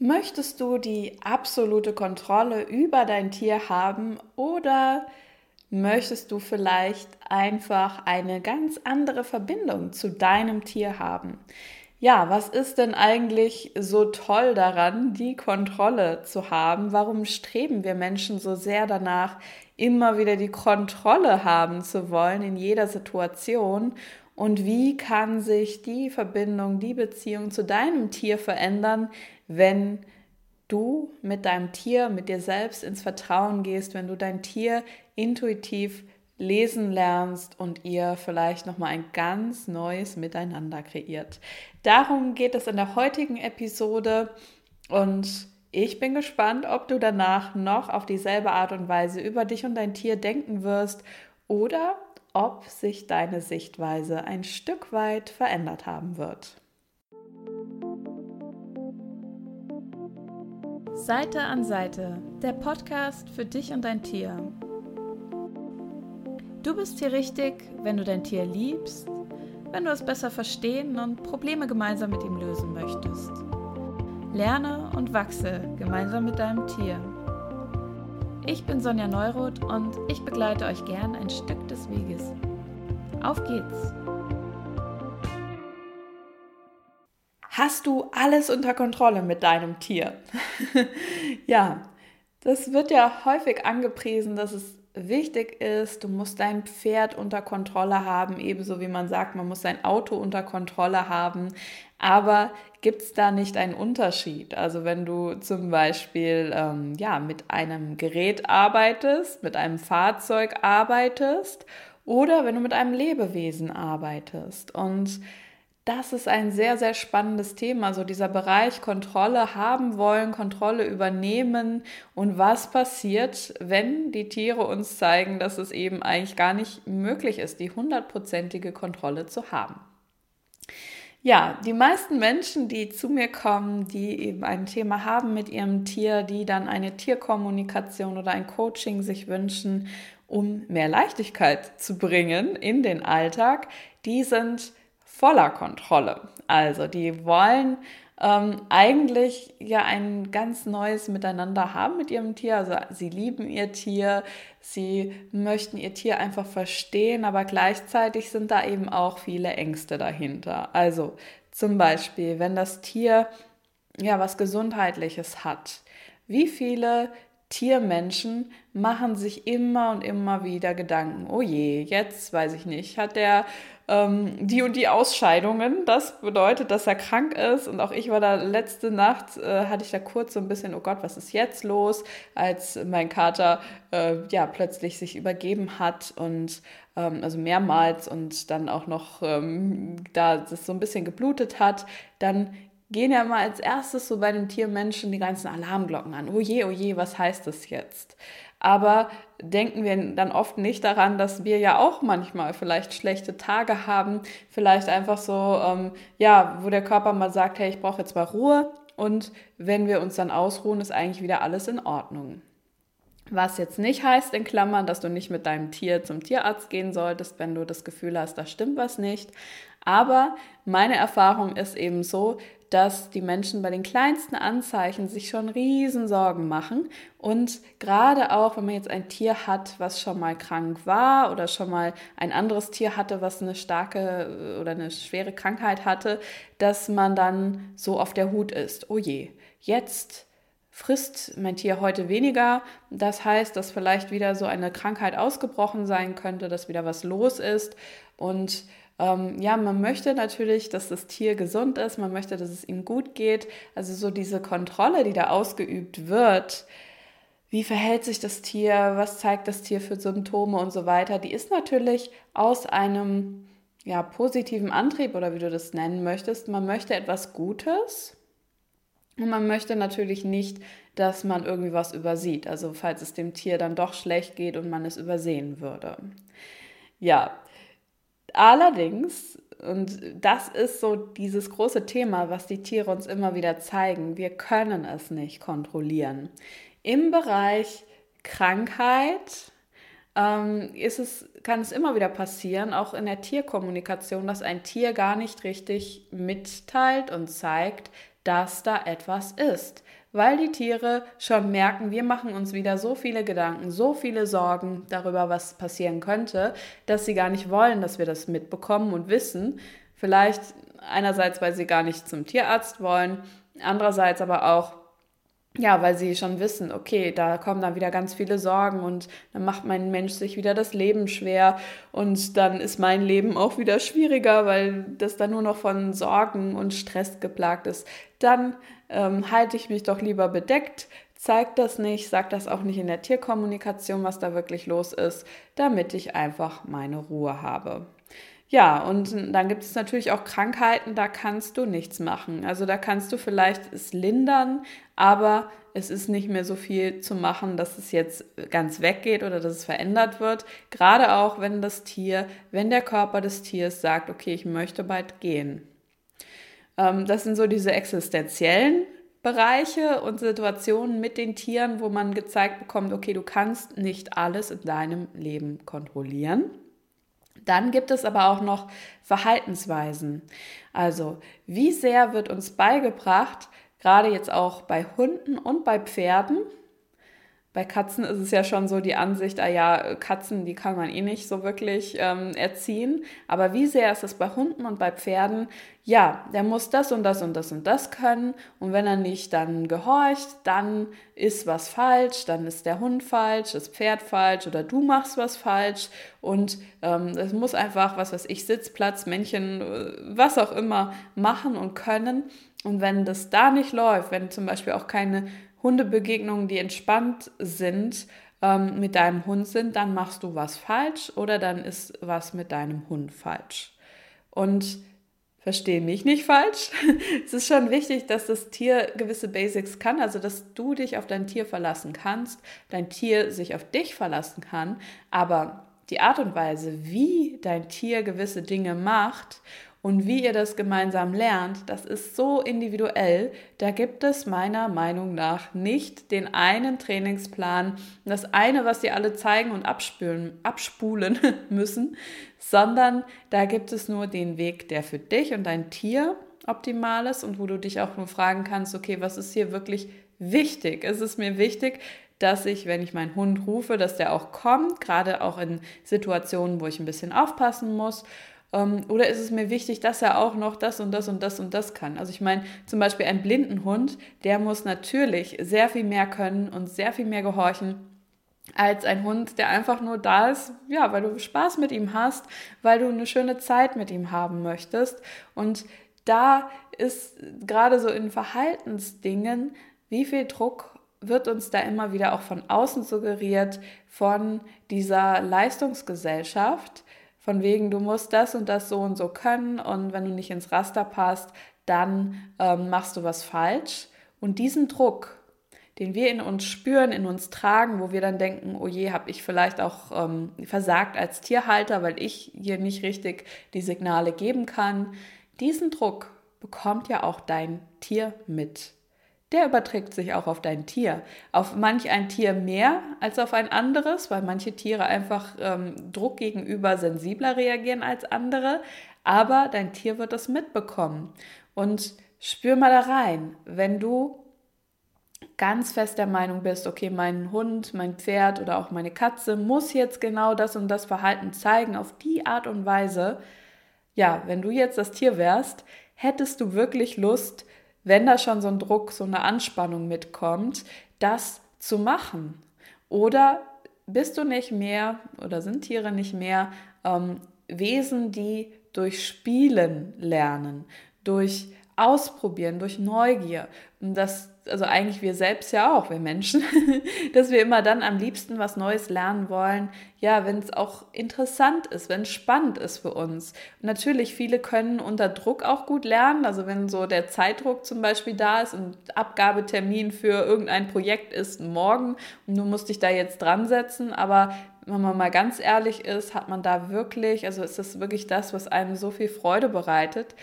Möchtest du die absolute Kontrolle über dein Tier haben oder möchtest du vielleicht einfach eine ganz andere Verbindung zu deinem Tier haben? Ja, was ist denn eigentlich so toll daran, die Kontrolle zu haben? Warum streben wir Menschen so sehr danach, immer wieder die Kontrolle haben zu wollen in jeder Situation? Und wie kann sich die Verbindung, die Beziehung zu deinem Tier verändern, wenn du mit deinem Tier, mit dir selbst ins Vertrauen gehst, wenn du dein Tier intuitiv lesen lernst und ihr vielleicht noch mal ein ganz neues Miteinander kreiert. Darum geht es in der heutigen Episode und ich bin gespannt, ob du danach noch auf dieselbe Art und Weise über dich und dein Tier denken wirst oder ob sich deine Sichtweise ein Stück weit verändert haben wird. Seite an Seite, der Podcast für dich und dein Tier. Du bist hier richtig, wenn du dein Tier liebst, wenn du es besser verstehen und Probleme gemeinsam mit ihm lösen möchtest. Lerne und wachse gemeinsam mit deinem Tier. Ich bin Sonja Neuroth und ich begleite euch gern ein Stück des Weges. Auf geht's! Hast du alles unter Kontrolle mit deinem Tier? ja, das wird ja häufig angepriesen, dass es wichtig ist, du musst dein Pferd unter Kontrolle haben, ebenso wie man sagt, man muss sein Auto unter Kontrolle haben. Aber gibt es da nicht einen Unterschied? Also wenn du zum Beispiel ähm, ja, mit einem Gerät arbeitest, mit einem Fahrzeug arbeitest oder wenn du mit einem Lebewesen arbeitest. Und das ist ein sehr, sehr spannendes Thema, so dieser Bereich Kontrolle haben wollen, Kontrolle übernehmen und was passiert, wenn die Tiere uns zeigen, dass es eben eigentlich gar nicht möglich ist, die hundertprozentige Kontrolle zu haben. Ja, die meisten Menschen, die zu mir kommen, die eben ein Thema haben mit ihrem Tier, die dann eine Tierkommunikation oder ein Coaching sich wünschen, um mehr Leichtigkeit zu bringen in den Alltag, die sind voller Kontrolle. Also die wollen ähm, eigentlich ja ein ganz neues Miteinander haben mit ihrem Tier. Also sie lieben ihr Tier, sie möchten ihr Tier einfach verstehen, aber gleichzeitig sind da eben auch viele Ängste dahinter. Also zum Beispiel, wenn das Tier ja was Gesundheitliches hat, wie viele Tiermenschen machen sich immer und immer wieder Gedanken. Oh je, jetzt weiß ich nicht, hat der ähm, die und die Ausscheidungen. Das bedeutet, dass er krank ist. Und auch ich war da letzte Nacht, äh, hatte ich da kurz so ein bisschen, oh Gott, was ist jetzt los? Als mein Kater äh, ja plötzlich sich übergeben hat und ähm, also mehrmals und dann auch noch ähm, da das so ein bisschen geblutet hat, dann gehen ja mal als erstes so bei den Tiermenschen die ganzen Alarmglocken an. Oh je, oh je, was heißt das jetzt? Aber denken wir dann oft nicht daran, dass wir ja auch manchmal vielleicht schlechte Tage haben, vielleicht einfach so, ähm, ja, wo der Körper mal sagt, hey, ich brauche jetzt mal Ruhe und wenn wir uns dann ausruhen, ist eigentlich wieder alles in Ordnung. Was jetzt nicht heißt, in Klammern, dass du nicht mit deinem Tier zum Tierarzt gehen solltest, wenn du das Gefühl hast, da stimmt was nicht. Aber meine Erfahrung ist eben so, dass die Menschen bei den kleinsten Anzeichen sich schon riesen Sorgen machen. Und gerade auch, wenn man jetzt ein Tier hat, was schon mal krank war oder schon mal ein anderes Tier hatte, was eine starke äh, oder eine schwere Krankheit hatte, dass man dann so auf der Hut ist. Oh je, jetzt frisst mein Tier heute weniger. Das heißt, dass vielleicht wieder so eine Krankheit ausgebrochen sein könnte, dass wieder was los ist. Und ähm, ja, man möchte natürlich, dass das Tier gesund ist, man möchte, dass es ihm gut geht. Also so diese Kontrolle, die da ausgeübt wird, wie verhält sich das Tier, was zeigt das Tier für Symptome und so weiter, die ist natürlich aus einem ja, positiven Antrieb oder wie du das nennen möchtest. Man möchte etwas Gutes und man möchte natürlich nicht, dass man irgendwie was übersieht. Also falls es dem Tier dann doch schlecht geht und man es übersehen würde. Ja, Allerdings, und das ist so dieses große Thema, was die Tiere uns immer wieder zeigen, wir können es nicht kontrollieren. Im Bereich Krankheit ähm, ist es, kann es immer wieder passieren, auch in der Tierkommunikation, dass ein Tier gar nicht richtig mitteilt und zeigt, dass da etwas ist. Weil die Tiere schon merken, wir machen uns wieder so viele Gedanken, so viele Sorgen darüber, was passieren könnte, dass sie gar nicht wollen, dass wir das mitbekommen und wissen. Vielleicht einerseits, weil sie gar nicht zum Tierarzt wollen, andererseits aber auch, ja, weil sie schon wissen, okay, da kommen dann wieder ganz viele Sorgen und dann macht mein Mensch sich wieder das Leben schwer und dann ist mein Leben auch wieder schwieriger, weil das dann nur noch von Sorgen und Stress geplagt ist. Dann ähm, halte ich mich doch lieber bedeckt, zeige das nicht, sage das auch nicht in der Tierkommunikation, was da wirklich los ist, damit ich einfach meine Ruhe habe. Ja, und dann gibt es natürlich auch Krankheiten, da kannst du nichts machen. Also da kannst du vielleicht es lindern, aber es ist nicht mehr so viel zu machen, dass es jetzt ganz weggeht oder dass es verändert wird. Gerade auch, wenn das Tier, wenn der Körper des Tiers sagt, okay, ich möchte bald gehen. Ähm, das sind so diese existenziellen Bereiche und Situationen mit den Tieren, wo man gezeigt bekommt, okay, du kannst nicht alles in deinem Leben kontrollieren. Dann gibt es aber auch noch Verhaltensweisen. Also, wie sehr wird uns beigebracht, gerade jetzt auch bei Hunden und bei Pferden, bei Katzen ist es ja schon so die Ansicht, ah ja, Katzen, die kann man eh nicht so wirklich ähm, erziehen. Aber wie sehr ist es bei Hunden und bei Pferden? Ja, der muss das und das und das und das können. Und wenn er nicht dann gehorcht, dann ist was falsch, dann ist der Hund falsch, das Pferd falsch oder du machst was falsch. Und ähm, es muss einfach, was weiß ich, Sitzplatz, Männchen, äh, was auch immer machen und können. Und wenn das da nicht läuft, wenn zum Beispiel auch keine Hundebegegnungen, die entspannt sind, ähm, mit deinem Hund sind, dann machst du was falsch oder dann ist was mit deinem Hund falsch. Und verstehe mich nicht falsch. es ist schon wichtig, dass das Tier gewisse Basics kann, also dass du dich auf dein Tier verlassen kannst, dein Tier sich auf dich verlassen kann, aber die Art und Weise, wie dein Tier gewisse Dinge macht und wie ihr das gemeinsam lernt, das ist so individuell. Da gibt es meiner Meinung nach nicht den einen Trainingsplan, das eine, was sie alle zeigen und abspülen, abspulen müssen, sondern da gibt es nur den Weg, der für dich und dein Tier optimal ist und wo du dich auch nur fragen kannst, okay, was ist hier wirklich wichtig? Es ist mir wichtig, dass ich, wenn ich meinen Hund rufe, dass der auch kommt, gerade auch in Situationen, wo ich ein bisschen aufpassen muss oder ist es mir wichtig, dass er auch noch das und das und das und das kann? Also ich meine, zum Beispiel ein blinden Hund, der muss natürlich sehr viel mehr können und sehr viel mehr gehorchen als ein Hund, der einfach nur da ist, ja, weil du Spaß mit ihm hast, weil du eine schöne Zeit mit ihm haben möchtest. Und da ist gerade so in Verhaltensdingen, wie viel Druck wird uns da immer wieder auch von außen suggeriert, von dieser Leistungsgesellschaft, von wegen, du musst das und das so und so können und wenn du nicht ins Raster passt, dann ähm, machst du was falsch. Und diesen Druck, den wir in uns spüren, in uns tragen, wo wir dann denken, oh je, habe ich vielleicht auch ähm, versagt als Tierhalter, weil ich hier nicht richtig die Signale geben kann. Diesen Druck bekommt ja auch dein Tier mit der überträgt sich auch auf dein Tier. Auf manch ein Tier mehr als auf ein anderes, weil manche Tiere einfach ähm, Druck gegenüber sensibler reagieren als andere. Aber dein Tier wird das mitbekommen. Und spür mal da rein, wenn du ganz fest der Meinung bist, okay, mein Hund, mein Pferd oder auch meine Katze muss jetzt genau das und das Verhalten zeigen, auf die Art und Weise, ja, wenn du jetzt das Tier wärst, hättest du wirklich Lust, wenn da schon so ein Druck, so eine Anspannung mitkommt, das zu machen? Oder bist du nicht mehr oder sind Tiere nicht mehr ähm, Wesen, die durch Spielen lernen, durch Ausprobieren, durch Neugier? Und das also eigentlich wir selbst ja auch, wir Menschen, dass wir immer dann am liebsten was Neues lernen wollen, ja, wenn es auch interessant ist, wenn es spannend ist für uns. Und natürlich, viele können unter Druck auch gut lernen, also wenn so der Zeitdruck zum Beispiel da ist und Abgabetermin für irgendein Projekt ist morgen und du musst dich da jetzt dran setzen, aber wenn man mal ganz ehrlich ist, hat man da wirklich, also ist das wirklich das, was einem so viel Freude bereitet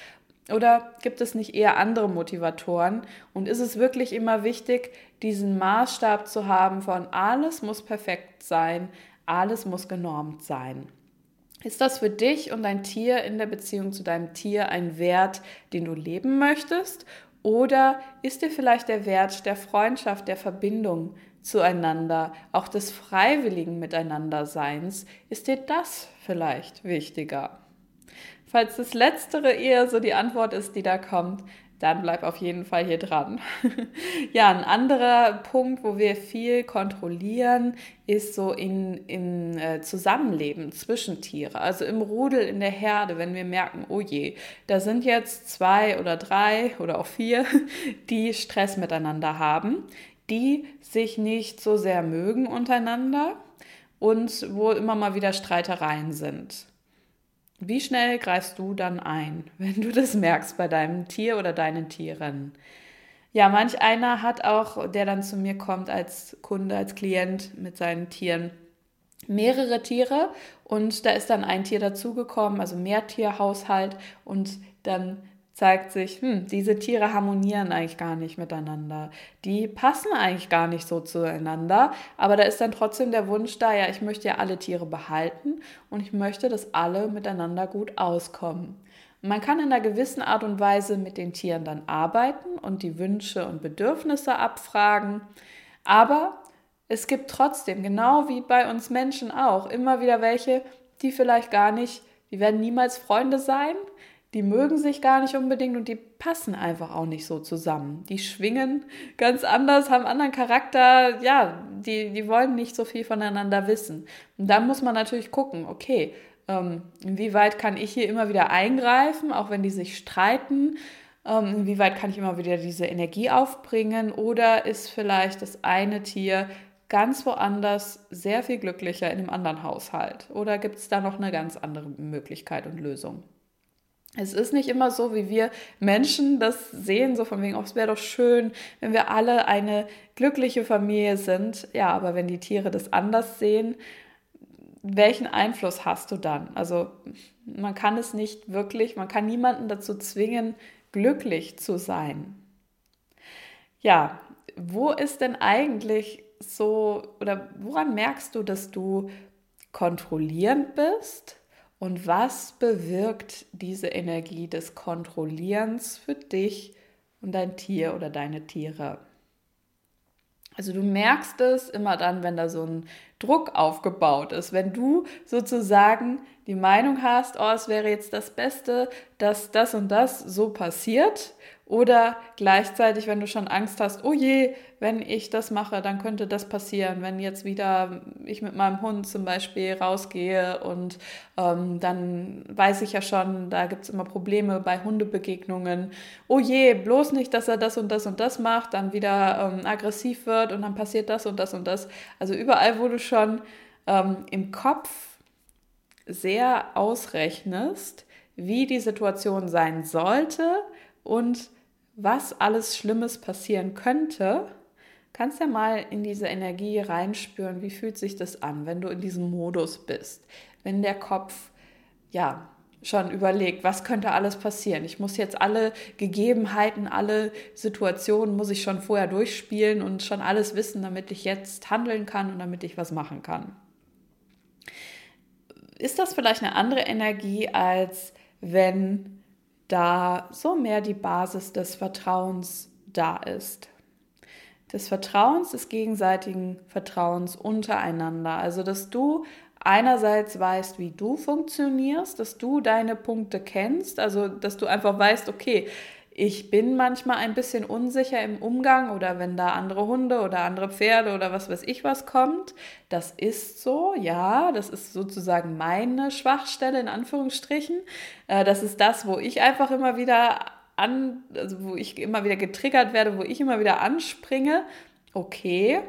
oder gibt es nicht eher andere Motivatoren? Und ist es wirklich immer wichtig, diesen Maßstab zu haben von alles muss perfekt sein, alles muss genormt sein? Ist das für dich und dein Tier in der Beziehung zu deinem Tier ein Wert, den du leben möchtest? Oder ist dir vielleicht der Wert der Freundschaft, der Verbindung zueinander, auch des freiwilligen Miteinanderseins, ist dir das vielleicht wichtiger? Falls das Letztere eher so die Antwort ist, die da kommt, dann bleib auf jeden Fall hier dran. ja, ein anderer Punkt, wo wir viel kontrollieren, ist so in, im äh, Zusammenleben zwischen Tiere, also im Rudel, in der Herde, wenn wir merken, oh je, da sind jetzt zwei oder drei oder auch vier, die Stress miteinander haben, die sich nicht so sehr mögen untereinander und wo immer mal wieder Streitereien sind. Wie schnell greifst du dann ein, wenn du das merkst bei deinem Tier oder deinen Tieren? Ja, manch einer hat auch, der dann zu mir kommt als Kunde, als Klient mit seinen Tieren, mehrere Tiere und da ist dann ein Tier dazugekommen, also Mehrtierhaushalt und dann zeigt sich, hm, diese Tiere harmonieren eigentlich gar nicht miteinander. Die passen eigentlich gar nicht so zueinander, aber da ist dann trotzdem der Wunsch da, ja, ich möchte ja alle Tiere behalten und ich möchte, dass alle miteinander gut auskommen. man kann in einer gewissen Art und Weise mit den Tieren dann arbeiten und die Wünsche und Bedürfnisse abfragen, aber es gibt trotzdem, genau wie bei uns Menschen auch, immer wieder welche, die vielleicht gar nicht, die werden niemals Freunde sein, die mögen sich gar nicht unbedingt und die passen einfach auch nicht so zusammen. Die schwingen ganz anders, haben anderen Charakter, ja, die, die wollen nicht so viel voneinander wissen. Und dann muss man natürlich gucken, okay, ähm, inwieweit kann ich hier immer wieder eingreifen, auch wenn die sich streiten, ähm, inwieweit kann ich immer wieder diese Energie aufbringen oder ist vielleicht das eine Tier ganz woanders sehr viel glücklicher in dem anderen Haushalt? Oder gibt es da noch eine ganz andere Möglichkeit und Lösung? Es ist nicht immer so, wie wir Menschen das sehen, so von wegen, oh, es wäre doch schön, wenn wir alle eine glückliche Familie sind. Ja, aber wenn die Tiere das anders sehen, welchen Einfluss hast du dann? Also man kann es nicht wirklich, man kann niemanden dazu zwingen, glücklich zu sein. Ja, wo ist denn eigentlich so, oder woran merkst du, dass du kontrollierend bist? Und was bewirkt diese Energie des Kontrollierens für dich und dein Tier oder deine Tiere? Also du merkst es immer dann, wenn da so ein Druck aufgebaut ist, wenn du sozusagen die Meinung hast, oh, es wäre jetzt das Beste, dass das und das so passiert oder gleichzeitig, wenn du schon Angst hast, oh je, wenn ich das mache, dann könnte das passieren. Wenn jetzt wieder ich mit meinem Hund zum Beispiel rausgehe und ähm, dann weiß ich ja schon, da gibt es immer Probleme bei Hundebegegnungen. Oh je, bloß nicht, dass er das und das und das macht, dann wieder ähm, aggressiv wird und dann passiert das und das und das. Also überall, wo du schon ähm, im Kopf sehr ausrechnest, wie die Situation sein sollte und was alles Schlimmes passieren könnte, kannst ja mal in diese Energie reinspüren, wie fühlt sich das an, wenn du in diesem Modus bist, wenn der Kopf ja schon überlegt, was könnte alles passieren. Ich muss jetzt alle Gegebenheiten, alle Situationen muss ich schon vorher durchspielen und schon alles wissen, damit ich jetzt handeln kann und damit ich was machen kann. Ist das vielleicht eine andere Energie, als wenn da so mehr die Basis des Vertrauens da ist. Des Vertrauens, des gegenseitigen Vertrauens untereinander. Also, dass du einerseits weißt, wie du funktionierst, dass du deine Punkte kennst, also dass du einfach weißt, okay, ich bin manchmal ein bisschen unsicher im Umgang oder wenn da andere Hunde oder andere Pferde oder was weiß ich was kommt. Das ist so, ja, das ist sozusagen meine Schwachstelle in Anführungsstrichen. Äh, das ist das, wo ich einfach immer wieder an, also wo ich immer wieder getriggert werde, wo ich immer wieder anspringe. Okay.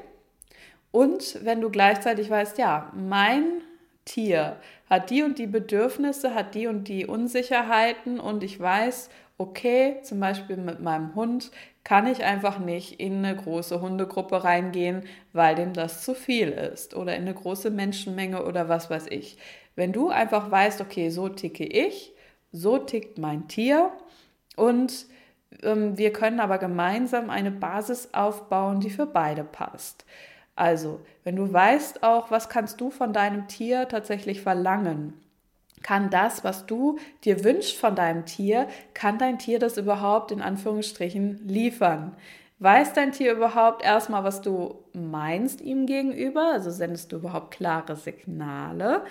Und wenn du gleichzeitig weißt, ja, mein Tier hat die und die Bedürfnisse, hat die und die Unsicherheiten und ich weiß, okay, zum Beispiel mit meinem Hund kann ich einfach nicht in eine große Hundegruppe reingehen, weil dem das zu viel ist oder in eine große Menschenmenge oder was weiß ich. Wenn du einfach weißt, okay, so ticke ich, so tickt mein Tier und ähm, wir können aber gemeinsam eine Basis aufbauen, die für beide passt. Also, wenn du weißt auch, was kannst du von deinem Tier tatsächlich verlangen, kann das, was du dir wünschst von deinem Tier, kann dein Tier das überhaupt in Anführungsstrichen liefern? Weiß dein Tier überhaupt erstmal, was du meinst ihm gegenüber? Also sendest du überhaupt klare Signale?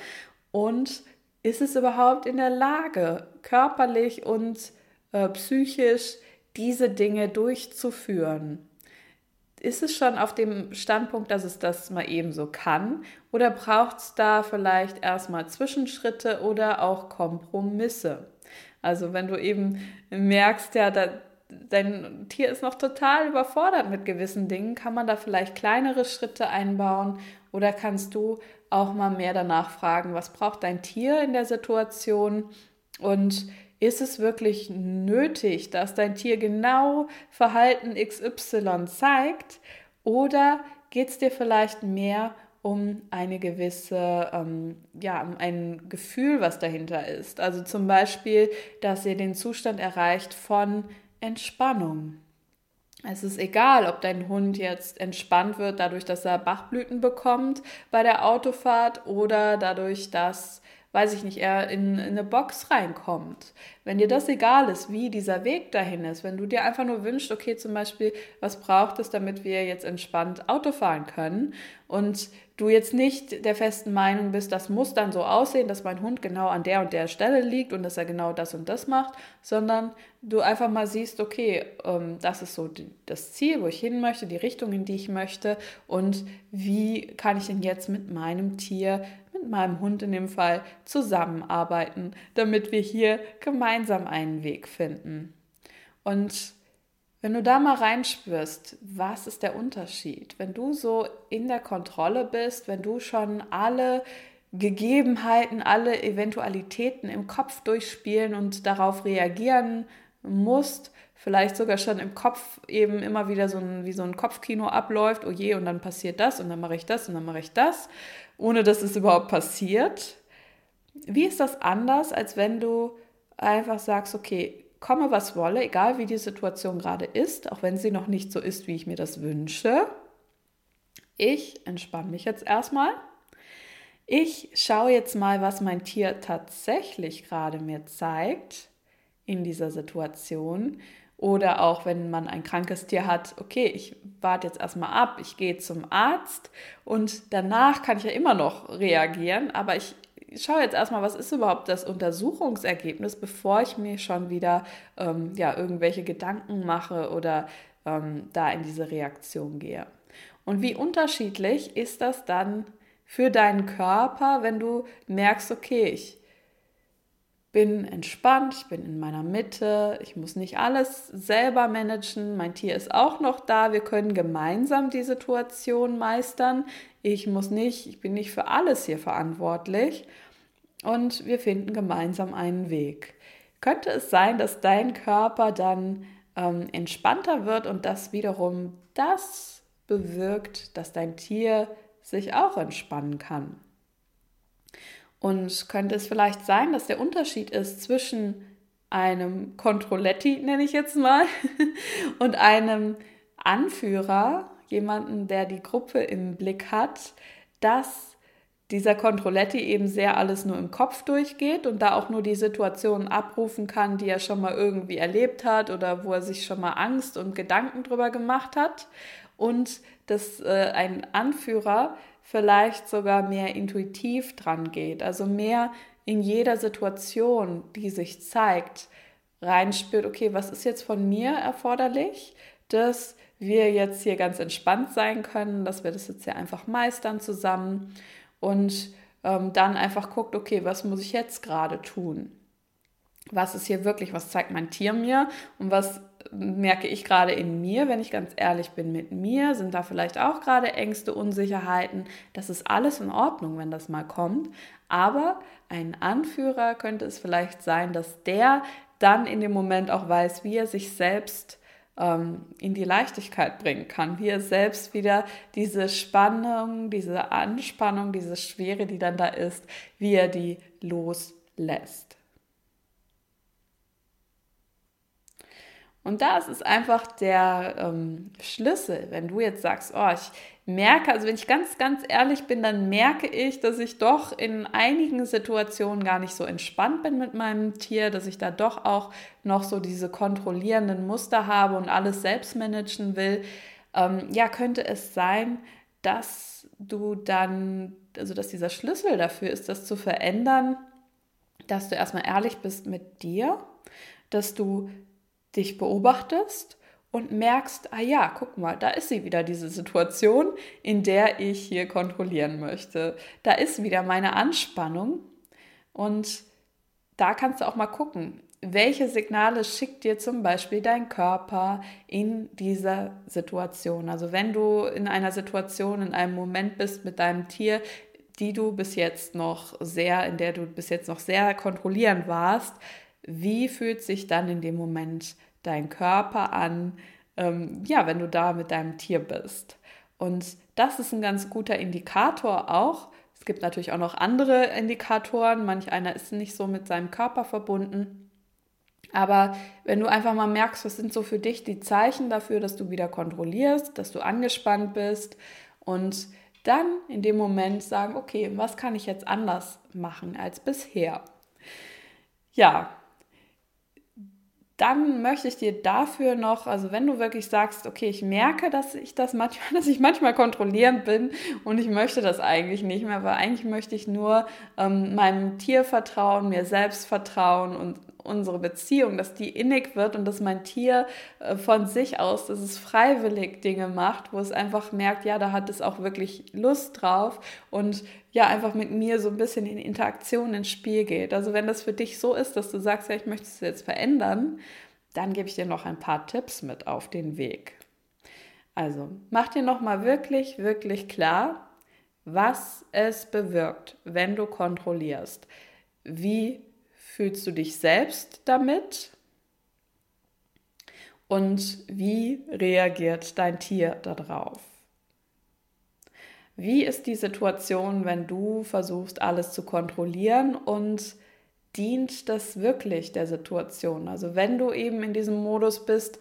Und ist es überhaupt in der Lage, körperlich und äh, psychisch diese Dinge durchzuführen? Ist es schon auf dem Standpunkt, dass es das mal eben so kann? Oder braucht es da vielleicht erstmal Zwischenschritte oder auch Kompromisse? Also wenn du eben merkst, ja, da, dein Tier ist noch total überfordert mit gewissen Dingen, kann man da vielleicht kleinere Schritte einbauen oder kannst du auch mal mehr danach fragen, was braucht dein Tier in der Situation und ist es wirklich nötig, dass dein Tier genau Verhalten XY zeigt? Oder geht es dir vielleicht mehr um eine gewisse, ähm, ja, um ein Gefühl, was dahinter ist? Also zum Beispiel, dass ihr den Zustand erreicht von Entspannung. Es ist egal, ob dein Hund jetzt entspannt wird dadurch, dass er Bachblüten bekommt bei der Autofahrt oder dadurch, dass weiß ich nicht, er in, in eine Box reinkommt. Wenn dir das egal ist, wie dieser Weg dahin ist, wenn du dir einfach nur wünschst, okay, zum Beispiel, was braucht es, damit wir jetzt entspannt Auto fahren können und du jetzt nicht der festen Meinung bist, das muss dann so aussehen, dass mein Hund genau an der und der Stelle liegt und dass er genau das und das macht, sondern du einfach mal siehst, okay, ähm, das ist so das Ziel, wo ich hin möchte, die Richtung, in die ich möchte und wie kann ich denn jetzt mit meinem Tier meinem Hund in dem Fall zusammenarbeiten, damit wir hier gemeinsam einen Weg finden. Und wenn du da mal reinspürst, was ist der Unterschied? Wenn du so in der Kontrolle bist, wenn du schon alle Gegebenheiten, alle Eventualitäten im Kopf durchspielen und darauf reagieren musst, vielleicht sogar schon im Kopf eben immer wieder so ein, wie so ein Kopfkino abläuft, oh je, und dann passiert das und dann mache ich das und dann mache ich das, ohne dass es überhaupt passiert. Wie ist das anders, als wenn du einfach sagst, okay, komme was wolle, egal wie die Situation gerade ist, auch wenn sie noch nicht so ist, wie ich mir das wünsche. Ich entspanne mich jetzt erstmal. Ich schaue jetzt mal, was mein Tier tatsächlich gerade mir zeigt in dieser Situation. Oder auch wenn man ein krankes Tier hat, okay, ich warte jetzt erstmal ab, ich gehe zum Arzt und danach kann ich ja immer noch reagieren, aber ich schaue jetzt erstmal, was ist überhaupt das Untersuchungsergebnis, bevor ich mir schon wieder ähm, ja, irgendwelche Gedanken mache oder ähm, da in diese Reaktion gehe. Und wie unterschiedlich ist das dann für deinen Körper, wenn du merkst, okay, ich bin entspannt, ich bin in meiner Mitte, ich muss nicht alles selber managen, mein Tier ist auch noch da, wir können gemeinsam die Situation meistern. Ich muss nicht, ich bin nicht für alles hier verantwortlich und wir finden gemeinsam einen Weg. Könnte es sein, dass dein Körper dann ähm, entspannter wird und das wiederum das bewirkt, dass dein Tier sich auch entspannen kann? Und könnte es vielleicht sein, dass der Unterschied ist zwischen einem Controletti, nenne ich jetzt mal, und einem Anführer, jemanden, der die Gruppe im Blick hat, dass dieser Controletti eben sehr alles nur im Kopf durchgeht und da auch nur die Situationen abrufen kann, die er schon mal irgendwie erlebt hat oder wo er sich schon mal Angst und Gedanken drüber gemacht hat. Und dass äh, ein Anführer vielleicht sogar mehr intuitiv dran geht, also mehr in jeder Situation, die sich zeigt, reinspürt, okay, was ist jetzt von mir erforderlich, dass wir jetzt hier ganz entspannt sein können, dass wir das jetzt hier einfach meistern zusammen und ähm, dann einfach guckt, okay, was muss ich jetzt gerade tun? Was ist hier wirklich, was zeigt mein Tier mir und was merke ich gerade in mir, wenn ich ganz ehrlich bin mit mir, sind da vielleicht auch gerade Ängste, Unsicherheiten. Das ist alles in Ordnung, wenn das mal kommt. Aber ein Anführer könnte es vielleicht sein, dass der dann in dem Moment auch weiß, wie er sich selbst ähm, in die Leichtigkeit bringen kann, wie er selbst wieder diese Spannung, diese Anspannung, diese Schwere, die dann da ist, wie er die loslässt. Und da ist einfach der ähm, Schlüssel, wenn du jetzt sagst, oh, ich merke, also wenn ich ganz, ganz ehrlich bin, dann merke ich, dass ich doch in einigen Situationen gar nicht so entspannt bin mit meinem Tier, dass ich da doch auch noch so diese kontrollierenden Muster habe und alles selbst managen will. Ähm, ja, könnte es sein, dass du dann, also dass dieser Schlüssel dafür ist, das zu verändern, dass du erstmal ehrlich bist mit dir, dass du dich beobachtest und merkst, ah ja, guck mal, da ist sie wieder, diese Situation, in der ich hier kontrollieren möchte. Da ist wieder meine Anspannung und da kannst du auch mal gucken, welche Signale schickt dir zum Beispiel dein Körper in dieser Situation. Also wenn du in einer Situation, in einem Moment bist mit deinem Tier, die du bis jetzt noch sehr, in der du bis jetzt noch sehr kontrollierend warst, wie fühlt sich dann in dem Moment dein Körper an, ähm, ja, wenn du da mit deinem Tier bist. Und das ist ein ganz guter Indikator auch. Es gibt natürlich auch noch andere Indikatoren. Manch einer ist nicht so mit seinem Körper verbunden. Aber wenn du einfach mal merkst, was sind so für dich die Zeichen dafür, dass du wieder kontrollierst, dass du angespannt bist und dann in dem Moment sagen, okay, was kann ich jetzt anders machen als bisher? Ja, dann möchte ich dir dafür noch, also wenn du wirklich sagst, okay, ich merke, dass ich das manchmal, dass ich manchmal kontrollierend bin und ich möchte das eigentlich nicht mehr, weil eigentlich möchte ich nur ähm, meinem Tier vertrauen, mir selbst vertrauen und unsere Beziehung, dass die innig wird und dass mein Tier äh, von sich aus, dass es freiwillig Dinge macht, wo es einfach merkt, ja, da hat es auch wirklich Lust drauf und ja, einfach mit mir so ein bisschen in Interaktion ins Spiel geht. Also wenn das für dich so ist, dass du sagst, ja, ich möchte es jetzt verändern, dann gebe ich dir noch ein paar Tipps mit auf den Weg. Also mach dir nochmal wirklich, wirklich klar, was es bewirkt, wenn du kontrollierst. Wie fühlst du dich selbst damit? Und wie reagiert dein Tier darauf? Wie ist die Situation, wenn du versuchst, alles zu kontrollieren und dient das wirklich der Situation? Also wenn du eben in diesem Modus bist,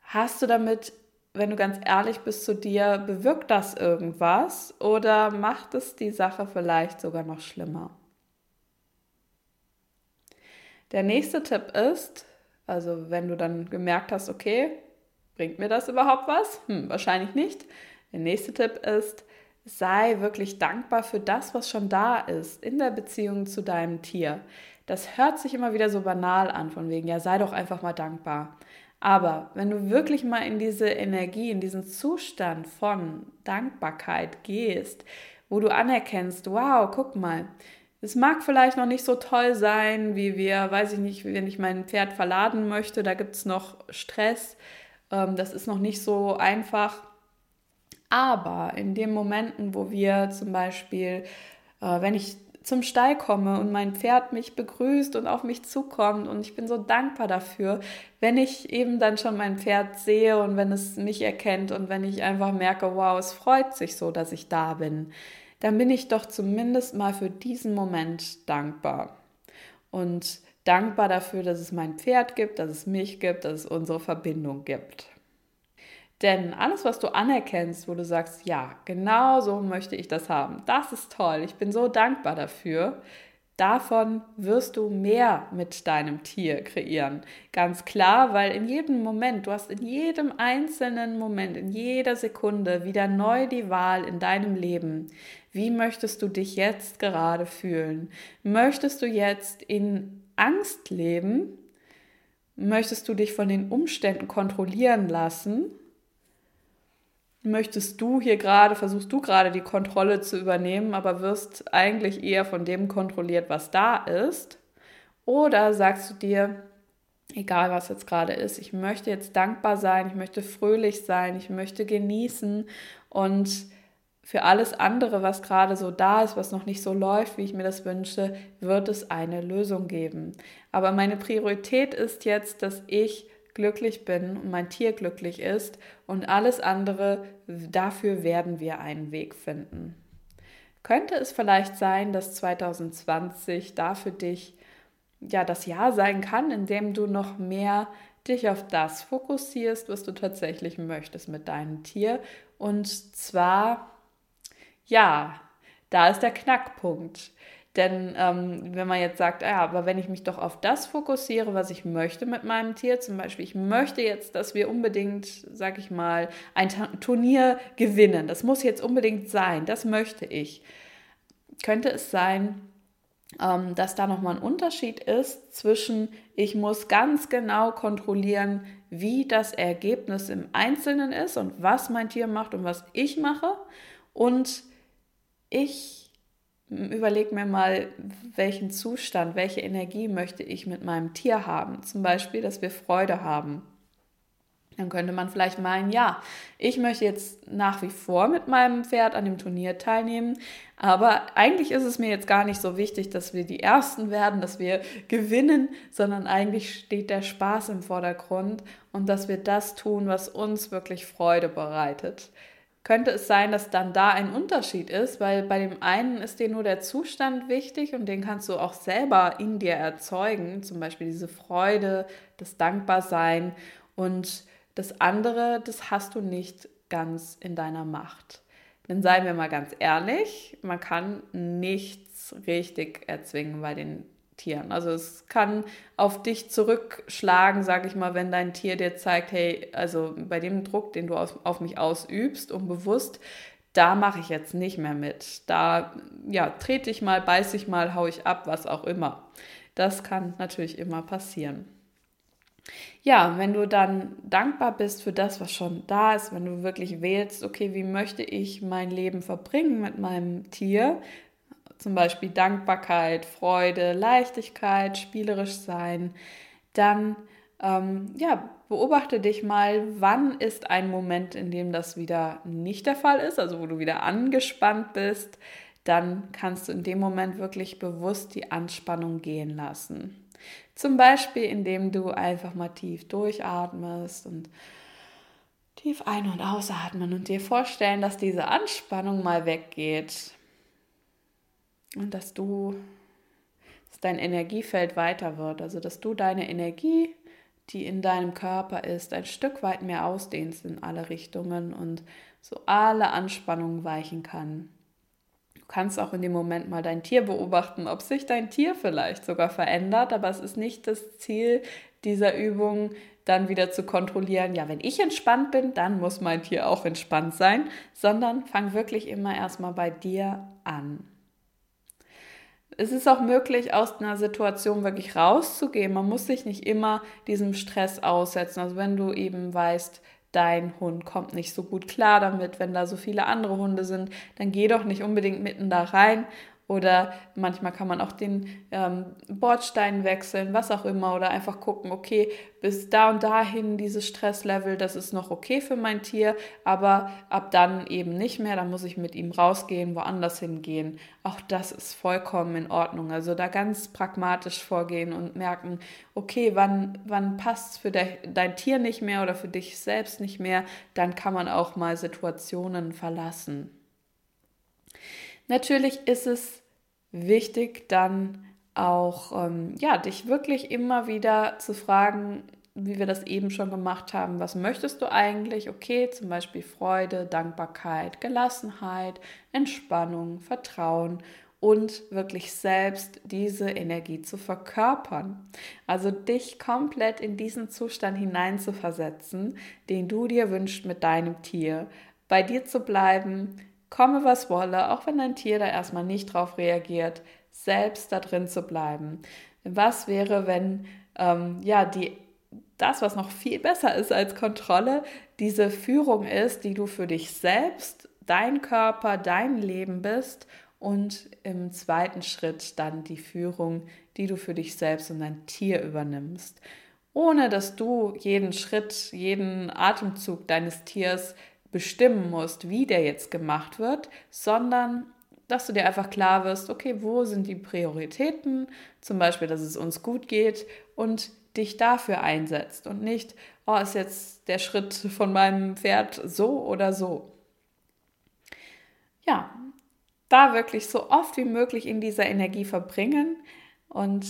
hast du damit, wenn du ganz ehrlich bist zu dir, bewirkt das irgendwas oder macht es die Sache vielleicht sogar noch schlimmer? Der nächste Tipp ist, also wenn du dann gemerkt hast, okay, bringt mir das überhaupt was? Hm, wahrscheinlich nicht. Der nächste Tipp ist, sei wirklich dankbar für das, was schon da ist in der Beziehung zu deinem Tier. Das hört sich immer wieder so banal an, von wegen, ja, sei doch einfach mal dankbar. Aber wenn du wirklich mal in diese Energie, in diesen Zustand von Dankbarkeit gehst, wo du anerkennst, wow, guck mal, es mag vielleicht noch nicht so toll sein, wie wir, weiß ich nicht, wenn ich mein Pferd verladen möchte, da gibt es noch Stress. Ähm, das ist noch nicht so einfach. Aber in den Momenten, wo wir zum Beispiel, äh, wenn ich zum Stall komme und mein Pferd mich begrüßt und auf mich zukommt und ich bin so dankbar dafür, wenn ich eben dann schon mein Pferd sehe und wenn es mich erkennt und wenn ich einfach merke, wow, es freut sich so, dass ich da bin dann bin ich doch zumindest mal für diesen Moment dankbar. Und dankbar dafür, dass es mein Pferd gibt, dass es mich gibt, dass es unsere Verbindung gibt. Denn alles, was du anerkennst, wo du sagst, ja, genau so möchte ich das haben, das ist toll, ich bin so dankbar dafür, Davon wirst du mehr mit deinem Tier kreieren. Ganz klar, weil in jedem Moment, du hast in jedem einzelnen Moment, in jeder Sekunde wieder neu die Wahl in deinem Leben. Wie möchtest du dich jetzt gerade fühlen? Möchtest du jetzt in Angst leben? Möchtest du dich von den Umständen kontrollieren lassen? möchtest du hier gerade, versuchst du gerade die Kontrolle zu übernehmen, aber wirst eigentlich eher von dem kontrolliert, was da ist? Oder sagst du dir, egal was jetzt gerade ist, ich möchte jetzt dankbar sein, ich möchte fröhlich sein, ich möchte genießen und für alles andere, was gerade so da ist, was noch nicht so läuft, wie ich mir das wünsche, wird es eine Lösung geben. Aber meine Priorität ist jetzt, dass ich glücklich bin und mein Tier glücklich ist und alles andere, dafür werden wir einen Weg finden. Könnte es vielleicht sein, dass 2020 da für dich ja das Jahr sein kann, in dem du noch mehr dich auf das fokussierst, was du tatsächlich möchtest mit deinem Tier. Und zwar, ja, da ist der Knackpunkt. Denn ähm, wenn man jetzt sagt, ja, aber wenn ich mich doch auf das fokussiere, was ich möchte mit meinem Tier, zum Beispiel, ich möchte jetzt, dass wir unbedingt, sag ich mal, ein Turnier gewinnen. Das muss jetzt unbedingt sein, das möchte ich. Könnte es sein, ähm, dass da nochmal ein Unterschied ist zwischen, ich muss ganz genau kontrollieren, wie das Ergebnis im Einzelnen ist und was mein Tier macht und was ich mache. Und ich überleg mir mal, welchen Zustand, welche Energie möchte ich mit meinem Tier haben. Zum Beispiel, dass wir Freude haben. Dann könnte man vielleicht meinen, ja, ich möchte jetzt nach wie vor mit meinem Pferd an dem Turnier teilnehmen, aber eigentlich ist es mir jetzt gar nicht so wichtig, dass wir die Ersten werden, dass wir gewinnen, sondern eigentlich steht der Spaß im Vordergrund und dass wir das tun, was uns wirklich Freude bereitet könnte es sein, dass dann da ein Unterschied ist, weil bei dem einen ist dir nur der Zustand wichtig und den kannst du auch selber in dir erzeugen, zum Beispiel diese Freude, das Dankbarsein und das andere, das hast du nicht ganz in deiner Macht. Denn seien wir mal ganz ehrlich, man kann nichts richtig erzwingen bei den Tieren. Also es kann auf dich zurückschlagen, sage ich mal, wenn dein Tier dir zeigt, hey, also bei dem Druck, den du auf, mich ausübst, unbewusst, da mache ich jetzt nicht mehr mit. Da, ja, trete ich mal, beiß ich mal, hau ich ab, was auch immer. Das kann natürlich immer passieren. Ja, wenn du dann dankbar bist für das, was schon da ist, wenn du wirklich wählst, okay, wie möchte ich mein Leben verbringen mit meinem Tier, zum Beispiel Dankbarkeit, Freude, Leichtigkeit, spielerisch sein, dann ähm, ja, beobachte dich mal, wann ist ein Moment, in dem das wieder nicht der Fall ist, also wo du wieder angespannt bist, dann kannst du in dem Moment wirklich bewusst die Anspannung gehen lassen. Zum Beispiel, indem du einfach mal tief durchatmest und tief ein- und ausatmen und dir vorstellen, dass diese Anspannung mal weggeht. Und dass du, dass dein Energiefeld weiter wird, also dass du deine Energie, die in deinem Körper ist, ein Stück weit mehr ausdehnst in alle Richtungen und so alle Anspannungen weichen kann. Du kannst auch in dem Moment mal dein Tier beobachten, ob sich dein Tier vielleicht sogar verändert, aber es ist nicht das Ziel dieser Übung, dann wieder zu kontrollieren, ja, wenn ich entspannt bin, dann muss mein Tier auch entspannt sein, sondern fang wirklich immer erstmal bei dir an es ist auch möglich, aus einer Situation wirklich rauszugehen. Man muss sich nicht immer diesem Stress aussetzen. Also wenn du eben weißt, dein Hund kommt nicht so gut klar damit, wenn da so viele andere Hunde sind, dann geh doch nicht unbedingt mitten da rein oder manchmal kann man auch den ähm, Bordstein wechseln, was auch immer. Oder einfach gucken, okay, bis da und dahin dieses Stresslevel, das ist noch okay für mein Tier, aber ab dann eben nicht mehr. Dann muss ich mit ihm rausgehen, woanders hingehen. Auch das ist vollkommen in Ordnung. Also da ganz pragmatisch vorgehen und merken, okay, wann, wann passt es für de dein Tier nicht mehr oder für dich selbst nicht mehr, dann kann man auch mal Situationen verlassen. Natürlich ist es wichtig, dann auch ähm, ja, dich wirklich immer wieder zu fragen, wie wir das eben schon gemacht haben, was möchtest du eigentlich? Okay, zum Beispiel Freude, Dankbarkeit, Gelassenheit, Entspannung, Vertrauen und wirklich selbst diese Energie zu verkörpern. Also dich komplett in diesen Zustand hineinzuversetzen, den du dir wünschst mit deinem Tier, bei dir zu bleiben, komme was wolle, auch wenn dein Tier da erstmal nicht drauf reagiert, selbst da drin zu bleiben. Was wäre, wenn ähm, ja die das, was noch viel besser ist als Kontrolle, diese Führung ist, die du für dich selbst, dein Körper, dein Leben bist und im zweiten Schritt dann die Führung, die du für dich selbst und dein Tier übernimmst, ohne dass du jeden Schritt, jeden Atemzug deines Tiers bestimmen musst, wie der jetzt gemacht wird, sondern dass du dir einfach klar wirst, okay, wo sind die Prioritäten, zum Beispiel, dass es uns gut geht und dich dafür einsetzt und nicht, oh, ist jetzt der Schritt von meinem Pferd so oder so. Ja, da wirklich so oft wie möglich in dieser Energie verbringen und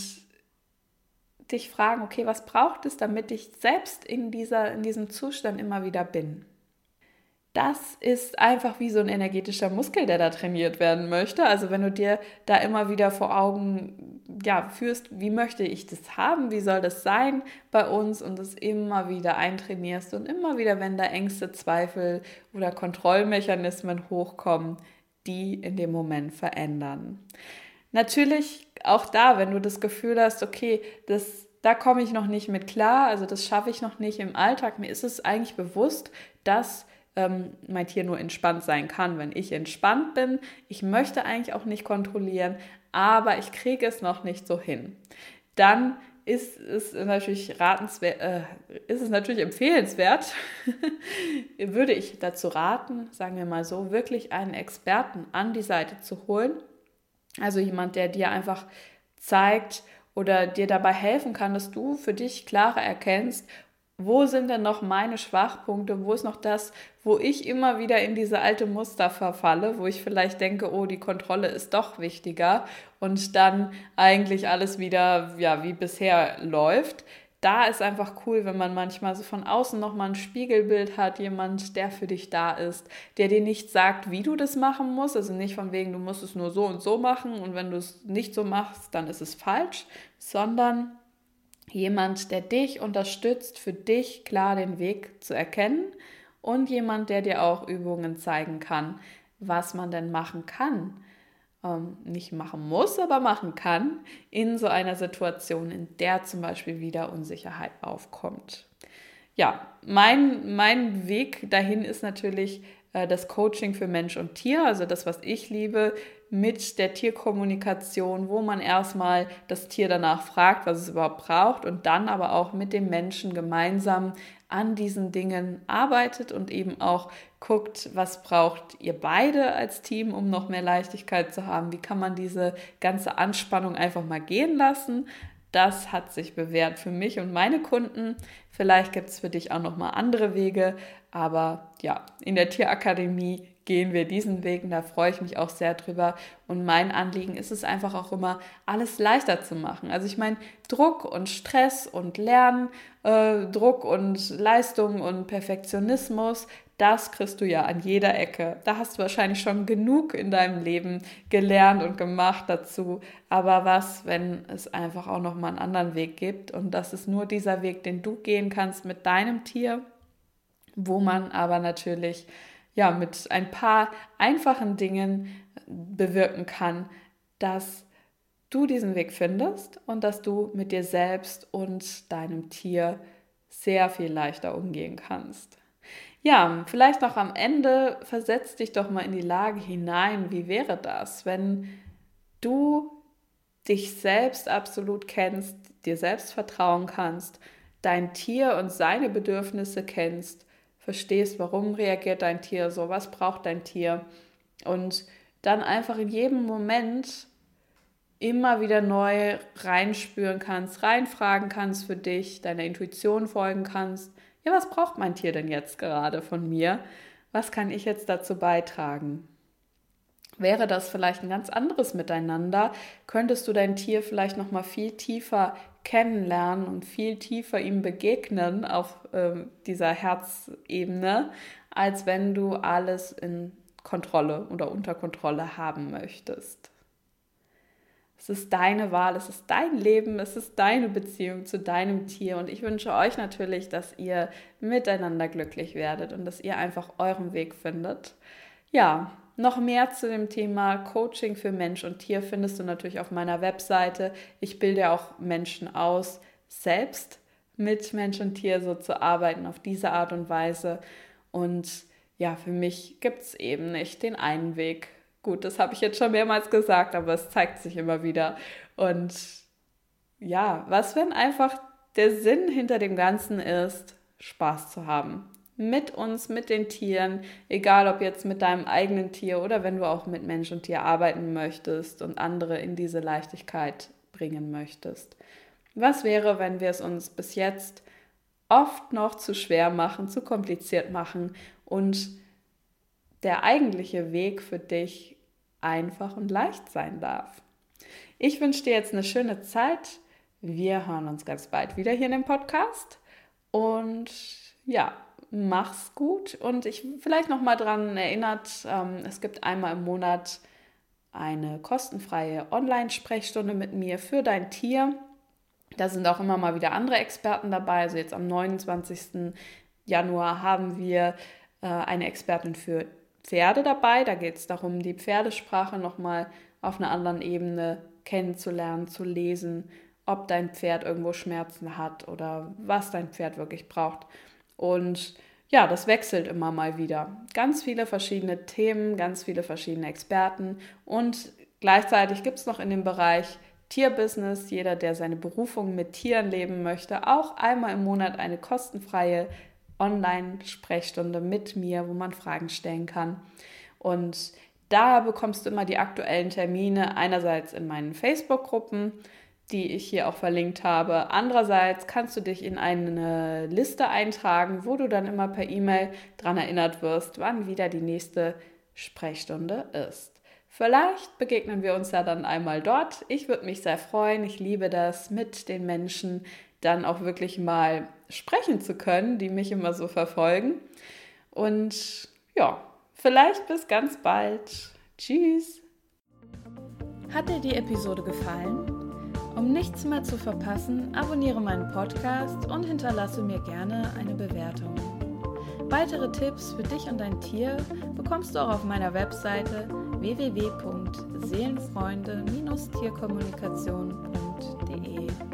dich fragen, okay, was braucht es, damit ich selbst in, dieser, in diesem Zustand immer wieder bin? Das ist einfach wie so ein energetischer Muskel, der da trainiert werden möchte. Also wenn du dir da immer wieder vor Augen ja, führst, wie möchte ich das haben, wie soll das sein bei uns und das immer wieder eintrainierst und immer wieder, wenn da Ängste, Zweifel oder Kontrollmechanismen hochkommen, die in dem Moment verändern. Natürlich auch da, wenn du das Gefühl hast, okay, das da komme ich noch nicht mit klar, also das schaffe ich noch nicht im Alltag. Mir ist es eigentlich bewusst, dass ähm, mein Tier nur entspannt sein kann, wenn ich entspannt bin. Ich möchte eigentlich auch nicht kontrollieren, aber ich kriege es noch nicht so hin. Dann ist es natürlich ratenswert, äh, ist es natürlich empfehlenswert, würde ich dazu raten, sagen wir mal so, wirklich einen Experten an die Seite zu holen. Also jemand, der dir einfach zeigt oder dir dabei helfen kann, dass du für dich klarer erkennst, wo sind denn noch meine Schwachpunkte? Wo ist noch das, wo ich immer wieder in diese alte Muster verfalle, wo ich vielleicht denke, oh, die Kontrolle ist doch wichtiger und dann eigentlich alles wieder, ja, wie bisher läuft. Da ist einfach cool, wenn man manchmal so von außen nochmal ein Spiegelbild hat, jemand, der für dich da ist, der dir nicht sagt, wie du das machen musst, also nicht von wegen, du musst es nur so und so machen und wenn du es nicht so machst, dann ist es falsch, sondern jemand, der dich unterstützt, für dich klar den Weg zu erkennen und jemand, der dir auch Übungen zeigen kann, was man denn machen kann. Ähm, nicht machen muss, aber machen kann in so einer Situation, in der zum Beispiel wieder Unsicherheit aufkommt. Ja, mein, mein Weg dahin ist natürlich äh, das Coaching für Mensch und Tier, also das, was ich liebe, mit der Tierkommunikation, wo man erstmal das Tier danach fragt, was es überhaupt braucht und dann aber auch mit dem Menschen gemeinsam an diesen Dingen arbeitet und eben auch guckt, was braucht ihr beide als Team, um noch mehr Leichtigkeit zu haben, wie kann man diese ganze Anspannung einfach mal gehen lassen. Das hat sich bewährt für mich und meine Kunden. Vielleicht gibt es für dich auch noch mal andere Wege, aber ja, in der Tierakademie gehen wir diesen Weg und da freue ich mich auch sehr drüber. Und mein Anliegen ist es einfach auch immer, alles leichter zu machen. Also ich meine, Druck und Stress und Lernen, äh, Druck und Leistung und Perfektionismus, das kriegst du ja an jeder Ecke. Da hast du wahrscheinlich schon genug in deinem Leben gelernt und gemacht dazu. Aber was, wenn es einfach auch noch mal einen anderen Weg gibt und das ist nur dieser Weg, den du gehen kannst mit deinem Tier, wo man aber natürlich ja, mit ein paar einfachen Dingen bewirken kann, dass du diesen Weg findest und dass du mit dir selbst und deinem Tier sehr viel leichter umgehen kannst. Ja, vielleicht noch am Ende versetz dich doch mal in die Lage hinein, wie wäre das, wenn du dich selbst absolut kennst, dir selbst vertrauen kannst, dein Tier und seine Bedürfnisse kennst verstehst, warum reagiert dein Tier so, was braucht dein Tier und dann einfach in jedem Moment immer wieder neu reinspüren kannst, reinfragen kannst für dich, deiner Intuition folgen kannst. Ja, was braucht mein Tier denn jetzt gerade von mir? Was kann ich jetzt dazu beitragen? Wäre das vielleicht ein ganz anderes Miteinander, könntest du dein Tier vielleicht noch mal viel tiefer kennenlernen und viel tiefer ihm begegnen auf äh, dieser Herzebene, als wenn du alles in Kontrolle oder unter Kontrolle haben möchtest. Es ist deine Wahl, es ist dein Leben, es ist deine Beziehung zu deinem Tier und ich wünsche euch natürlich, dass ihr miteinander glücklich werdet und dass ihr einfach euren Weg findet. Ja, noch mehr zu dem Thema Coaching für Mensch und Tier findest du natürlich auf meiner Webseite. Ich bilde auch Menschen aus, selbst mit Mensch und Tier so zu arbeiten auf diese Art und Weise. Und ja, für mich gibt es eben nicht den einen Weg. Gut, das habe ich jetzt schon mehrmals gesagt, aber es zeigt sich immer wieder. Und ja, was wenn einfach der Sinn hinter dem Ganzen ist, Spaß zu haben mit uns, mit den Tieren, egal ob jetzt mit deinem eigenen Tier oder wenn du auch mit Mensch und Tier arbeiten möchtest und andere in diese Leichtigkeit bringen möchtest. Was wäre, wenn wir es uns bis jetzt oft noch zu schwer machen, zu kompliziert machen und der eigentliche Weg für dich einfach und leicht sein darf? Ich wünsche dir jetzt eine schöne Zeit Wir hören uns ganz bald wieder hier in dem Podcast. Und ja, mach's gut. Und ich vielleicht noch mal daran erinnert, ähm, es gibt einmal im Monat eine kostenfreie Online-Sprechstunde mit mir für dein Tier. Da sind auch immer mal wieder andere Experten dabei. Also jetzt am 29. Januar haben wir äh, eine Expertin für Pferde dabei. Da geht es darum, die Pferdesprache nochmal auf einer anderen Ebene kennenzulernen, zu lesen, ob dein Pferd irgendwo Schmerzen hat oder was dein Pferd wirklich braucht. Und ja, das wechselt immer mal wieder. Ganz viele verschiedene Themen, ganz viele verschiedene Experten und gleichzeitig gibt es noch in dem Bereich Tierbusiness, jeder, der seine Berufung mit Tieren leben möchte, auch einmal im Monat eine kostenfreie Online-Sprechstunde mit mir, wo man Fragen stellen kann. Und da bekommst du immer die aktuellen Termine, einerseits in meinen Facebook-Gruppen, die ich hier auch verlinkt habe. Andererseits kannst du dich in eine Liste eintragen, wo du dann immer per E-Mail daran erinnert wirst, wann wieder die nächste Sprechstunde ist. Vielleicht begegnen wir uns ja dann einmal dort. Ich würde mich sehr freuen. Ich liebe das, mit den Menschen dann auch wirklich mal sprechen zu können, die mich immer so verfolgen. Und ja, vielleicht bis ganz bald. Tschüss. Hat dir die Episode gefallen? Um nichts mehr zu verpassen, abonniere meinen Podcast und hinterlasse mir gerne eine Bewertung. Weitere Tipps für dich und dein Tier bekommst du auch auf meiner Webseite www.seelenfreunde-tierkommunikation.de.